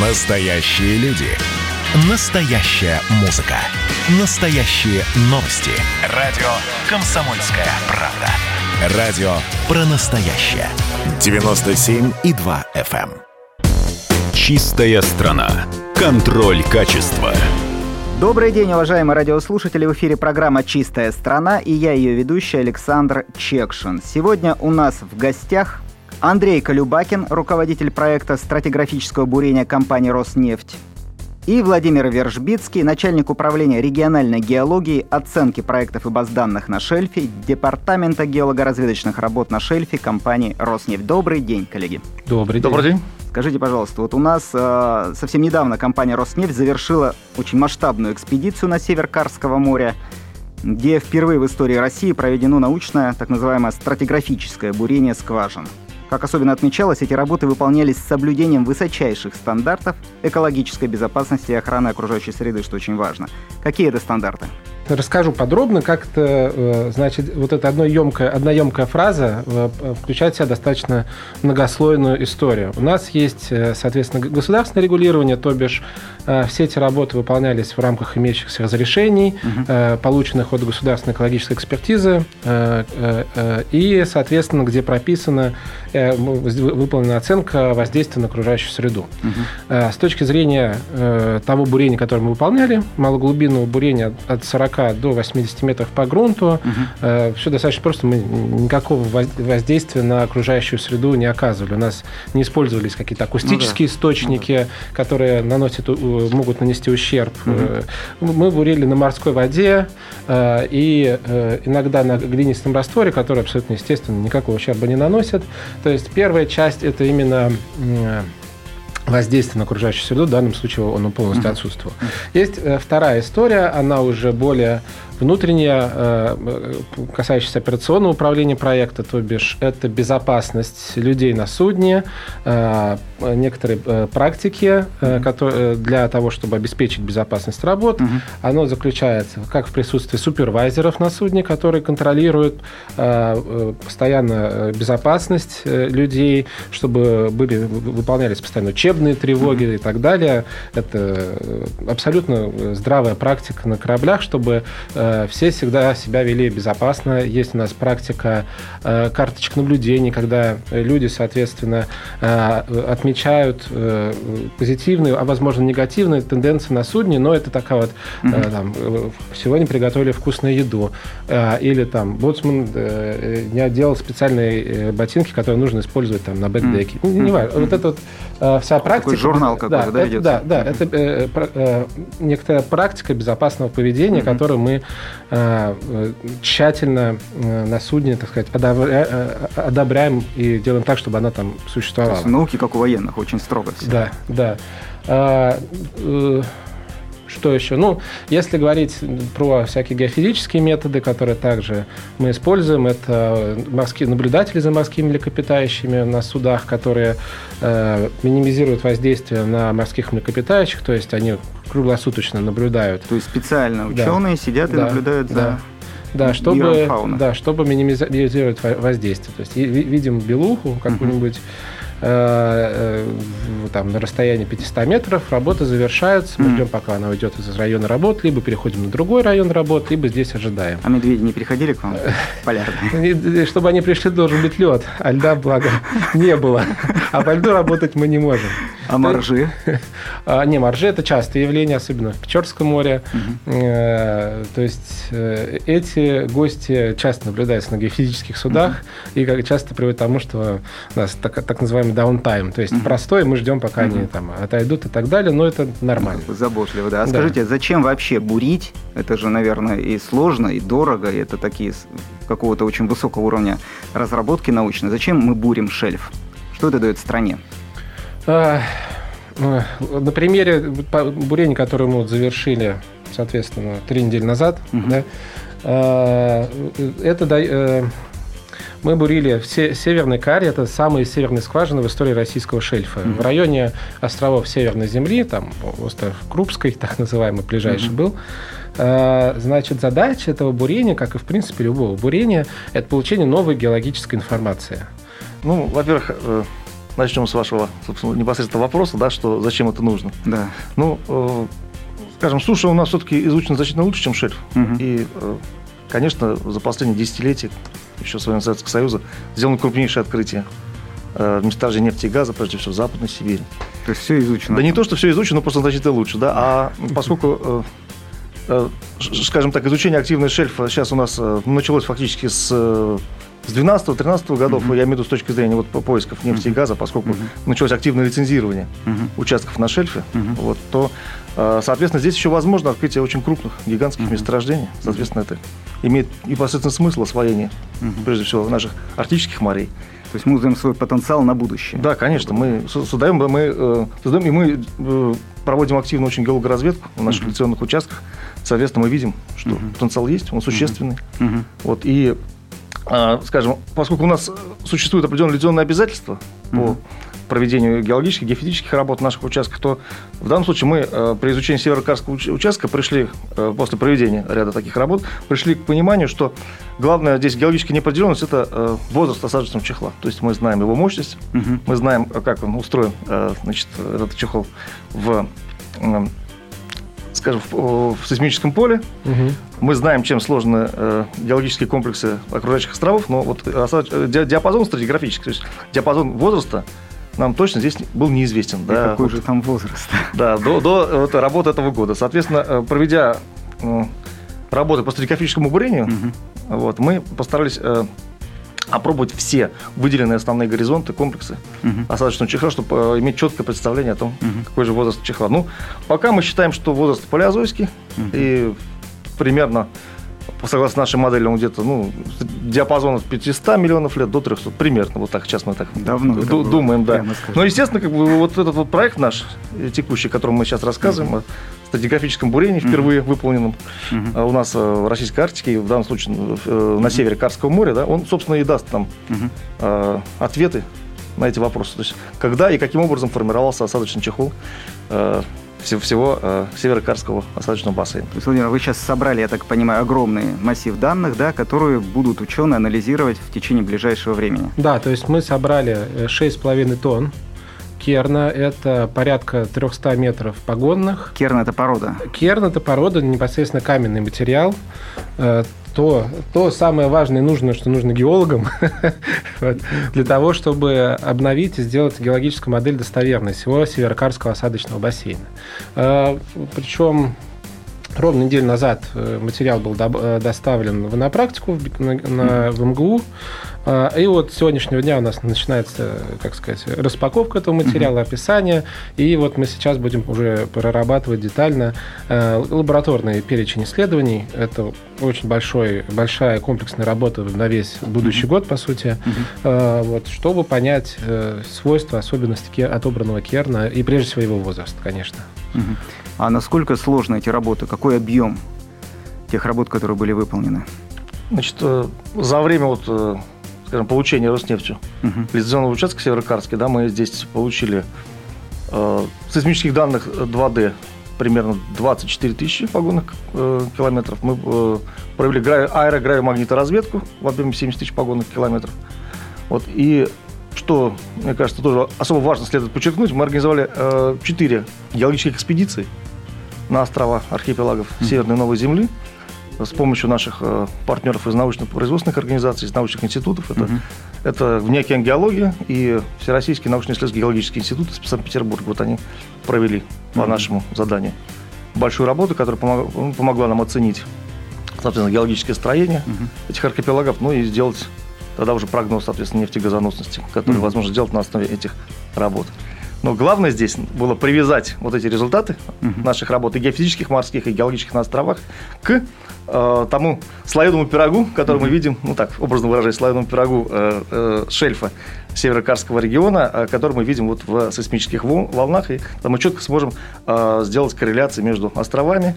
Настоящие люди. Настоящая музыка. Настоящие новости. Радио «Комсомольская правда». Радио про настоящее. 97,2 FM. эм. Чистая страна. Контроль качества. Добрый день, уважаемые радиослушатели. В эфире программа «Чистая страна» и я ее ведущий Александр Чекшин. Сегодня у нас в гостях Андрей Колюбакин, руководитель проекта стратиграфического бурения компании «Роснефть», и Владимир Вержбицкий, начальник управления региональной геологии, оценки проектов и баз данных на шельфе, Департамента геолого-разведочных работ на шельфе компании «Роснефть». Добрый день, коллеги. Добрый день. Добрый день. Скажите, пожалуйста, вот у нас э, совсем недавно компания «Роснефть» завершила очень масштабную экспедицию на север Карского моря, где впервые в истории России проведено научное, так называемое стратиграфическое бурение скважин. Как особенно отмечалось, эти работы выполнялись с соблюдением высочайших стандартов экологической безопасности и охраны окружающей среды, что очень важно. Какие это стандарты? Расскажу подробно, как это, э, значит, вот эта одна емкая, одна емкая фраза э, включает в себя достаточно многослойную историю. У нас есть, э, соответственно, государственное регулирование, то бишь все эти работы выполнялись в рамках имеющихся разрешений, угу. полученных от государственной экологической экспертизы, и, соответственно, где прописана выполнена оценка воздействия на окружающую среду. Угу. С точки зрения того бурения, которое мы выполняли, малоглубинного бурения от 40 до 80 метров по грунту. Угу. Все достаточно просто. Мы никакого воздействия на окружающую среду не оказывали. У нас не использовались какие-то акустические ну, да. источники, ну, да. которые наносят, могут нанести ущерб. Угу. Мы бурили на морской воде э, и иногда на глинистом растворе, который абсолютно естественно никакого ущерба не наносит. То есть первая часть это именно воздействие на окружающую среду, в данном случае он полностью uh-huh. отсутствовал. Есть э, вторая история, она уже более внутренняя, э, касающаяся операционного управления проекта, то бишь это безопасность людей на судне, э, некоторые практики которые, для того, чтобы обеспечить безопасность работ. Оно заключается как в присутствии супервайзеров на судне, которые контролируют постоянно безопасность людей, чтобы были, выполнялись постоянно учебные тревоги и так далее. Это э, абсолютно здравая практика на кораблях, чтобы э, все всегда себя вели безопасно. Есть у нас практика э, карточек наблюдений, когда люди, соответственно, э, отмечают э, позитивные, а возможно негативные тенденции на судне, но это такая вот, mm-hmm. э, там, э, сегодня приготовили вкусную еду, э, или там боцман э, не отделал специальные ботинки, которые нужно использовать там на бэкдеке. Mm-hmm. Не, не важно. Вот это вот э, вся практика. Такой журнал какой-то, да, да, это? Да, да, это э, э, некоторая практика безопасного поведения, mm-hmm. которую мы э, тщательно э, на судне, так сказать, одобря, э, одобряем и делаем так, чтобы она там существовала. То есть науки, как у военных, очень строго все. Да, да. А, э, что еще? Ну, если говорить про всякие геофизические методы, которые также мы используем, это морские наблюдатели за морскими млекопитающими на судах, которые э, минимизируют воздействие на морских млекопитающих, то есть они круглосуточно наблюдают. То есть специально ученые да. сидят и да. наблюдают за да. Да, чтобы, да, чтобы минимизировать воздействие. То есть видим белуху какую-нибудь, uh-huh Э, э, там, на расстоянии 500 метров, работа завершается, мы ждем, пока она уйдет из района работы, либо переходим на другой район работы, либо здесь ожидаем. А медведи не приходили к вам полярные? Чтобы они пришли, должен быть лед, а льда, благо, не было. А по льду работать мы не можем. А моржи? А, не, моржи – это частое явление, особенно в Печорском море. Э, то есть эти гости часто наблюдаются на геофизических судах и как часто приводят к тому, что у нас так, называемый даунтайм. То есть простой, мы ждем, пока они там отойдут и так далее, но это нормально. Заботливо, да. А скажите, зачем вообще бурить? Это же, наверное, и сложно, и дорого, и это такие какого-то очень высокого уровня разработки научной. Зачем мы бурим шельф? Что это дает стране? А, ну, на примере бурения, которое мы вот завершили, соответственно, три недели назад, угу. да, а, это э, мы бурили в Северной Каре, это самые северные скважины в истории российского шельфа. Mm-hmm. В районе островов Северной Земли, там остров Крупской, так называемый, ближайший mm-hmm. был, а, Значит, задача этого бурения, как и в принципе любого бурения, это получение новой геологической информации. Ну, во-первых, э, начнем с вашего непосредственно вопроса, да, что зачем это нужно. Да. Ну, э, скажем, суша у нас все-таки изучена значительно лучше, чем шельф. Мгм. И, э, конечно, за последние десятилетия, еще со времен Советского Союза, сделаны крупнейшие открытия э, месторождений нефти и газа, прежде всего, в Западной Сибири. То есть все изучено. Да не то, что все изучено, но просто значительно лучше, да. А поскольку, э, э, скажем так, изучение активной шельфа сейчас у нас э, началось фактически с с 12-13 годов, я имею в виду с точки зрения вот, по- поисков нефти и газа, поскольку началось активное лицензирование Мгм. участков на шельфе, Мгм. вот, то, э, соответственно, здесь еще возможно открытие очень крупных, гигантских месторождений. Соответственно, это имеет непосредственно смысл освоения, прежде всего, наших арктических морей. То есть мы узнаем свой потенциал на будущее. Да, конечно, мы со- создаем, мы э, создаем и мы э, проводим активно очень геологоразведку на наших лекционных участках. Соответственно, мы видим, что потенциал есть, он существенный. Мгм. Вот, и, скажем, поскольку у нас существуют определенные лицензионные обязательства по проведению геологических, геофизических работ в наших участках, то в данном случае мы э, при изучении северокарского уч- участка пришли, э, после проведения ряда таких работ, пришли к пониманию, что главная здесь геологическая неопределенность – это э, возраст осадочного чехла. То есть мы знаем его мощность, Мгм. мы знаем, э, как он устроен, э, значит, этот чехол в, э, скажем, в, в сейсмическом поле, Мгм. мы знаем, чем сложны э, геологические комплексы окружающих островов, но вот э, ди- диапазон стратиграфический, то есть диапазон возраста нам точно здесь был неизвестен. И да, какой вот, же там возраст? да, до, до э, вот работы этого года. Соответственно, э, проведя э, работы по стратиграфическому бурению, Мгм. вот, мы постарались э, опробовать все выделенные основные горизонты, комплексы Мгм. осадочного чехла, чтобы иметь четкое представление о том, Мгм. какой же возраст чехла. Ну, пока мы считаем, что возраст палеозойский, Мгм. и примерно, согласно нашей модели, он где-то, ну, диапазон от 500 миллионов лет до 300, примерно, вот так, сейчас мы так Давно ду- думаем, да. Но, естественно, как бы вот этот вот проект наш, э, текущий, о котором мы сейчас рассказываем, о стратиграфическом бурении впервые выполненном Мгм. а у нас э, в Российской Арктике, в данном случае э, на севере Карского моря, да, он, собственно, и даст нам э, ответы на эти вопросы. То есть, когда и каким образом формировался осадочный чехол э, всего, всего э, северо-карского осадочного бассейна. Владимир, вы сейчас собрали, я так понимаю, огромный массив данных, да, которые будут ученые анализировать в течение ближайшего времени. Да, то есть мы собрали э, 6,5 тонн керна. Это порядка 300 метров погонных. Керн – это порода. Керн – это порода, непосредственно каменный материал. То, то самое важное и нужное, что нужно геологам для того, чтобы обновить и сделать геологическую модель достоверной всего Северокарского осадочного бассейна. Э, Причем ровно неделю назад э, материал был э, доставлен в- на практику на, на- в МГУ. А, И вот с сегодняшнего дня у нас начинается, как сказать, распаковка этого материала, описание. И вот мы сейчас будем уже прорабатывать детально э, лабораторный перечень исследований. Это очень большой, большая комплексная работа на весь будущий год, по сути, Э, вот, чтобы понять свойства, особенности отобранного керна и прежде всего его возраст, конечно. А насколько сложны эти работы? Какой объем тех работ, которые были выполнены? Значит, э, за время вот, э, скажем, получения Роснефтью Мгм. лицензионного участка Северокарский, да, мы здесь получили э, сейсмических данных 2D примерно 24 тысячи погонных э, километров. Мы э, провели гра- аэрогравимагниторазведку в объеме 70 тысяч погонных километров. Вот, и что, мне кажется, тоже особо важно следует подчеркнуть, мы организовали э, 4 геологических экспедиции на острова архипелагов Северной Новой Земли с помощью наших э, партнеров из научно-производственных организаций, из научных институтов. Это, Мгм. это внеокеан геология и Всероссийский научно-исследовательский геологический институт из Санкт-Петербурга. Вот они провели по Мгм. нашему заданию большую работу, которая помог- помогла нам оценить, соответственно, геологическое строение Мгм. этих архипелагов, ну и сделать тогда уже прогноз, соответственно, нефтегазоносности, который Мгм. возможно сделать на основе этих работ. Но главное здесь было привязать вот эти результаты Мгм. наших работ и геофизических, морских, и геологических на островах к э, тому слоеному пирогу, который мы видим, ну так, образно выражаясь, слоеному пирогу э, э, шельфа Северо-Карского региона, э, который мы видим вот в сейсмических вол- волнах, и там мы четко сможем э, сделать корреляции между островами,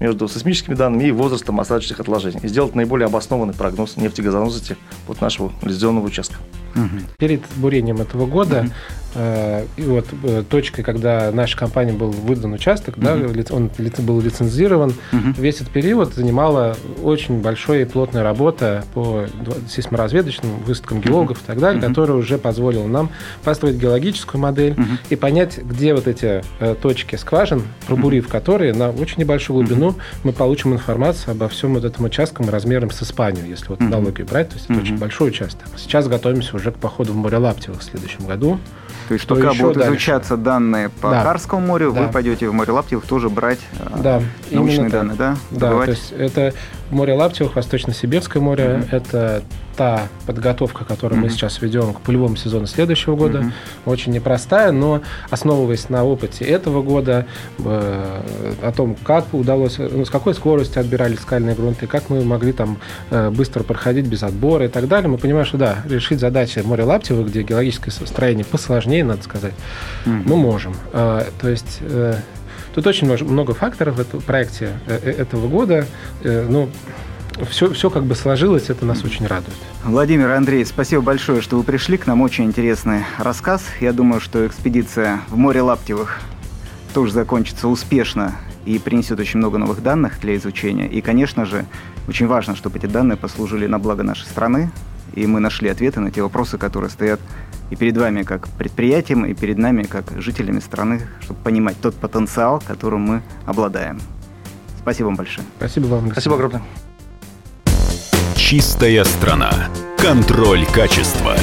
между сейсмическими данными и возрастом осадочных отложений, и сделать наиболее обоснованный прогноз нефтегазоносности вот нашего лицензионного участка. Угу. Перед бурением этого года и вот э, точкой, когда наша компания был выдан участок, да, он был лицензирован, весь этот период занимала очень большая и плотная работа по сейсморазведочным высадкам геологов и так далее, которая уже позволила нам построить геологическую модель и понять, где вот эти э, точки скважин, пробурив которые на очень небольшую глубину, мы получим информацию обо всем вот этом участком размером с Испанию, если вот mm-hmm. аналогию брать, то есть это очень большой участок. Сейчас готовимся уже к походу в море Лаптевых в следующем году. То есть пока будут дальше. изучаться данные по да. Карскому морю, да. вы пойдете в море Лаптевых тоже брать э, да, научные данные, да? Да, Добывать? то есть это море Лаптевых, Восточно-Сибирское море, mm-hmm. это та подготовка, которую mm-hmm. мы сейчас ведем к полевому сезону следующего года, mm-hmm. очень непростая, но основываясь на опыте этого года, э, о том, как удалось, ну, с какой скоростью отбирали скальные грунты, как мы могли там э, быстро проходить без отбора и так далее, мы понимаем, что да, решить задачи море Лаптевых, где геологическое строение посложнее, надо сказать, mm-hmm. мы можем. Э, то есть э, Тут очень много факторов в этом проекте э, э, этого года. Э, ну, все, все как бы сложилось, это нас очень радует. Владимир Андрей, спасибо большое, что вы пришли к нам. Очень интересный рассказ. Я думаю, что экспедиция в море Лаптевых тоже закончится успешно и принесет очень много новых данных для изучения. И, конечно же, очень важно, чтобы эти данные послужили на благо нашей страны, и мы нашли ответы на те вопросы, которые стоят и перед вами как предприятием, и перед нами как жителями страны, чтобы понимать тот потенциал, которым мы обладаем. Спасибо вам большое. Спасибо вам. Спасибо огромное. Чистая страна. Контроль качества.